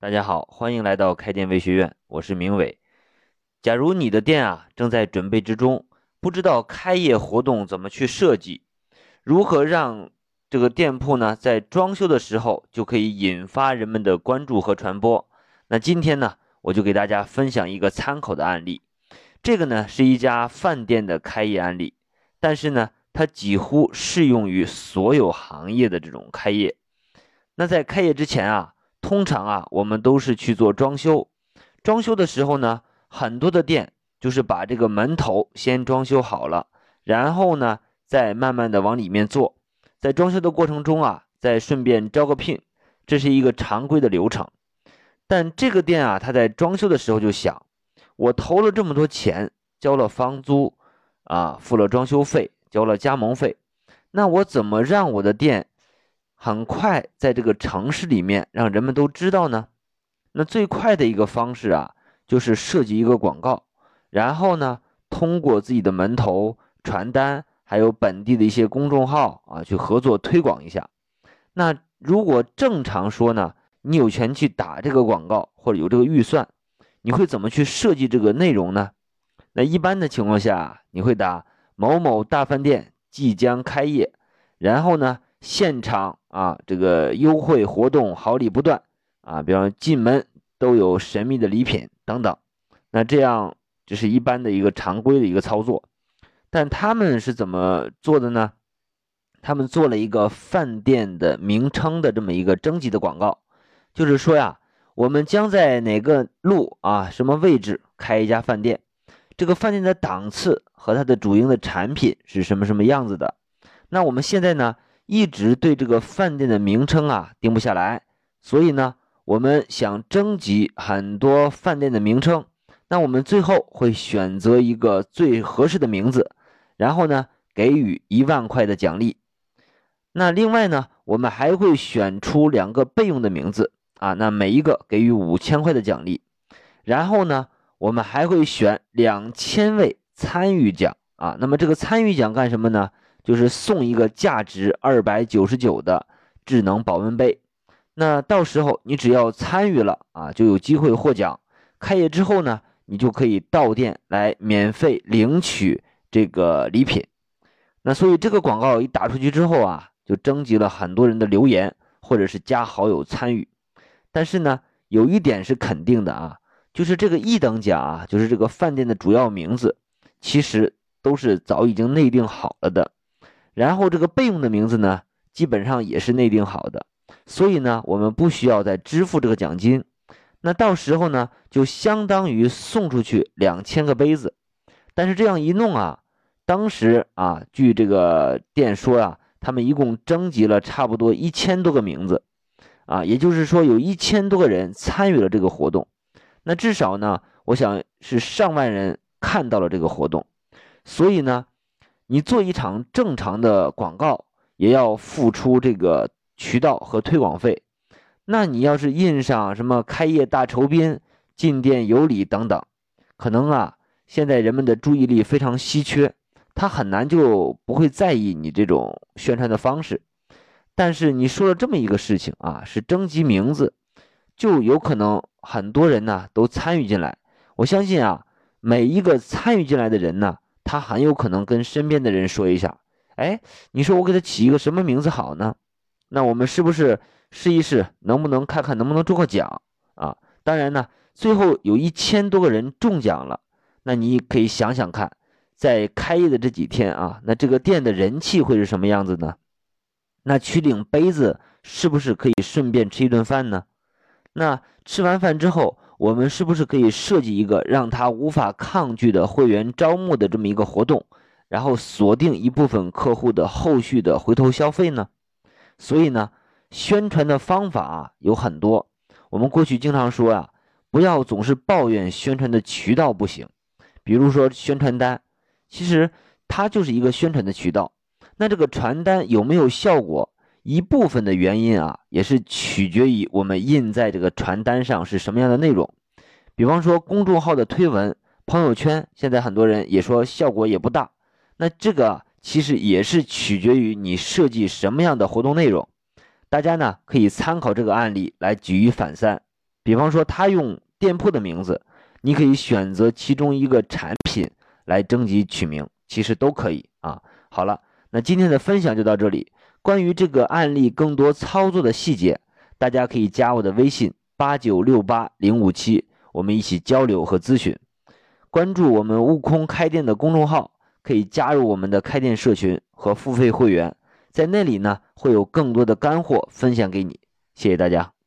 大家好，欢迎来到开店微学院，我是明伟。假如你的店啊正在准备之中，不知道开业活动怎么去设计，如何让这个店铺呢在装修的时候就可以引发人们的关注和传播，那今天呢我就给大家分享一个参考的案例。这个呢是一家饭店的开业案例，但是呢它几乎适用于所有行业的这种开业。那在开业之前啊。通常啊，我们都是去做装修。装修的时候呢，很多的店就是把这个门头先装修好了，然后呢，再慢慢的往里面做。在装修的过程中啊，再顺便招个聘，这是一个常规的流程。但这个店啊，他在装修的时候就想，我投了这么多钱，交了房租，啊，付了装修费，交了加盟费，那我怎么让我的店？很快在这个城市里面让人们都知道呢，那最快的一个方式啊，就是设计一个广告，然后呢，通过自己的门头、传单，还有本地的一些公众号啊，去合作推广一下。那如果正常说呢，你有权去打这个广告，或者有这个预算，你会怎么去设计这个内容呢？那一般的情况下，你会打某某大饭店即将开业，然后呢？现场啊，这个优惠活动好礼不断啊，比方进门都有神秘的礼品等等。那这样这是一般的一个常规的一个操作，但他们是怎么做的呢？他们做了一个饭店的名称的这么一个征集的广告，就是说呀，我们将在哪个路啊什么位置开一家饭店，这个饭店的档次和它的主营的产品是什么什么样子的。那我们现在呢？一直对这个饭店的名称啊定不下来，所以呢，我们想征集很多饭店的名称，那我们最后会选择一个最合适的名字，然后呢，给予一万块的奖励。那另外呢，我们还会选出两个备用的名字啊，那每一个给予五千块的奖励。然后呢，我们还会选两千位参与奖啊，那么这个参与奖干什么呢？就是送一个价值二百九十九的智能保温杯，那到时候你只要参与了啊，就有机会获奖。开业之后呢，你就可以到店来免费领取这个礼品。那所以这个广告一打出去之后啊，就征集了很多人的留言或者是加好友参与。但是呢，有一点是肯定的啊，就是这个一等奖啊，就是这个饭店的主要名字，其实都是早已经内定好了的。然后这个备用的名字呢，基本上也是内定好的，所以呢，我们不需要再支付这个奖金。那到时候呢，就相当于送出去两千个杯子。但是这样一弄啊，当时啊，据这个店说啊，他们一共征集了差不多一千多个名字，啊，也就是说有一千多个人参与了这个活动。那至少呢，我想是上万人看到了这个活动，所以呢。你做一场正常的广告，也要付出这个渠道和推广费。那你要是印上什么开业大酬宾、进店有礼等等，可能啊，现在人们的注意力非常稀缺，他很难就不会在意你这种宣传的方式。但是你说了这么一个事情啊，是征集名字，就有可能很多人呢都参与进来。我相信啊，每一个参与进来的人呢。他很有可能跟身边的人说一下，哎，你说我给他起一个什么名字好呢？那我们是不是试一试，能不能看看能不能中个奖啊？当然呢，最后有一千多个人中奖了，那你可以想想看，在开业的这几天啊，那这个店的人气会是什么样子呢？那取领杯子是不是可以顺便吃一顿饭呢？那吃完饭之后。我们是不是可以设计一个让他无法抗拒的会员招募的这么一个活动，然后锁定一部分客户的后续的回头消费呢？所以呢，宣传的方法有很多。我们过去经常说啊，不要总是抱怨宣传的渠道不行。比如说宣传单，其实它就是一个宣传的渠道。那这个传单有没有效果？一部分的原因啊，也是取决于我们印在这个传单上是什么样的内容。比方说公众号的推文、朋友圈，现在很多人也说效果也不大。那这个其实也是取决于你设计什么样的活动内容。大家呢可以参考这个案例来举一反三。比方说他用店铺的名字，你可以选择其中一个产品来征集取名，其实都可以啊。好了，那今天的分享就到这里。关于这个案例更多操作的细节，大家可以加我的微信八九六八零五七，我们一起交流和咨询。关注我们悟空开店的公众号，可以加入我们的开店社群和付费会员，在那里呢会有更多的干货分享给你。谢谢大家。